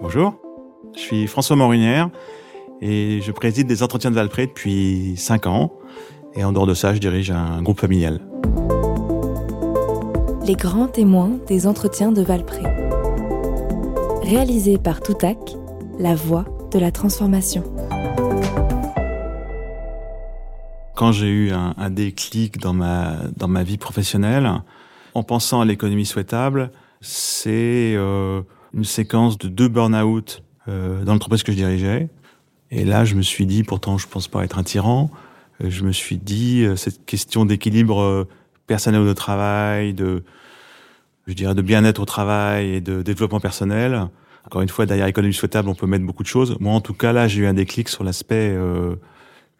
Bonjour, je suis François Morinière et je préside des entretiens de Valpré depuis 5 ans. Et en dehors de ça, je dirige un groupe familial. Les grands témoins des entretiens de Valpré. Réalisé par Toutac, la voix de la transformation. Quand j'ai eu un, déclic dans ma, dans ma vie professionnelle, en pensant à l'économie souhaitable, c'est euh, une séquence de deux burn-out euh, dans l'entreprise que je dirigeais. Et là, je me suis dit, pourtant, je pense pas être un tyran, euh, je me suis dit, euh, cette question d'équilibre euh, personnel au travail, de, je dirais, de bien-être au travail et de développement personnel. Encore une fois, derrière économie souhaitable, on peut mettre beaucoup de choses. Moi, en tout cas, là, j'ai eu un déclic sur l'aspect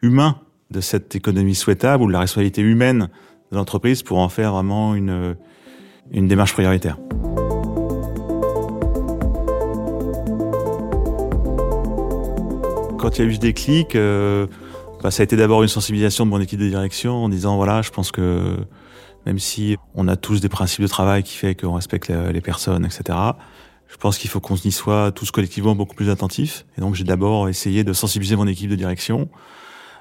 humain de cette économie souhaitable ou de la responsabilité humaine de l'entreprise pour en faire vraiment une, une démarche prioritaire. Quand il y a eu ce déclic, euh, bah, ça a été d'abord une sensibilisation de mon équipe de direction en disant voilà, je pense que même si on a tous des principes de travail qui fait qu'on respecte les personnes, etc. Je pense qu'il faut qu'on y soit tous collectivement beaucoup plus attentifs. Et donc j'ai d'abord essayé de sensibiliser mon équipe de direction,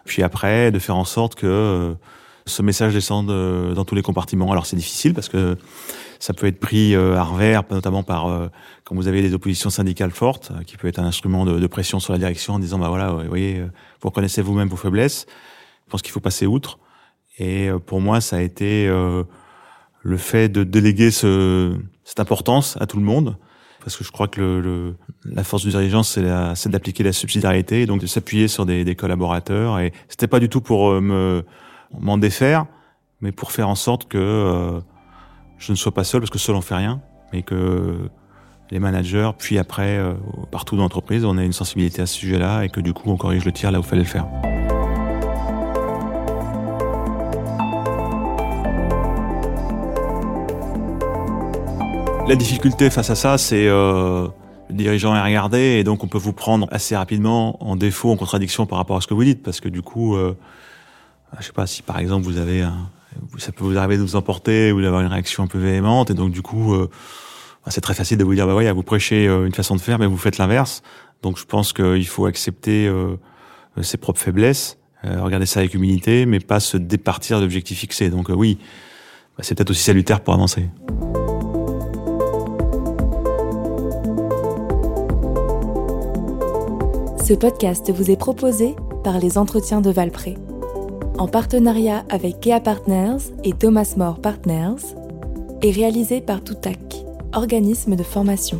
puis après de faire en sorte que euh, ce message descende euh, dans tous les compartiments. Alors c'est difficile parce que ça peut être pris euh, à revers, notamment par euh, quand vous avez des oppositions syndicales fortes, qui peut être un instrument de, de, pression sur la direction en disant bah voilà, vous voyez, vous reconnaissez vous-même vos faiblesses. Je pense qu'il faut passer outre. Et pour moi, ça a été le fait de déléguer ce, cette importance à tout le monde, parce que je crois que le, le la force du dirigeant, c'est d'appliquer la subsidiarité, donc de s'appuyer sur des, des, collaborateurs. Et c'était pas du tout pour me m'en défaire, mais pour faire en sorte que je ne sois pas seul parce que seul on fait rien, mais que les managers, puis après, euh, partout dans l'entreprise, on a une sensibilité à ce sujet-là et que du coup, on corrige le tir là où il fallait le faire. La difficulté face à ça, c'est euh, le dirigeant est regardé et donc on peut vous prendre assez rapidement en défaut, en contradiction par rapport à ce que vous dites, parce que du coup, euh, je sais pas si par exemple vous avez ça peut vous arriver de vous emporter ou d'avoir une réaction un peu véhémente et donc du coup euh, bah, c'est très facile de vous dire bah vous prêchez euh, une façon de faire mais vous faites l'inverse. Donc je pense qu'il faut accepter euh, ses propres faiblesses regarder ça avec humilité mais pas se départir d'objectifs fixés. Donc oui bah, c'est peut-être aussi salutaire pour avancer. Ce podcast vous est proposé par les entretiens de Valpré en partenariat avec Kea Partners et Thomas More Partners, et réalisé par Toutac, organisme de formation.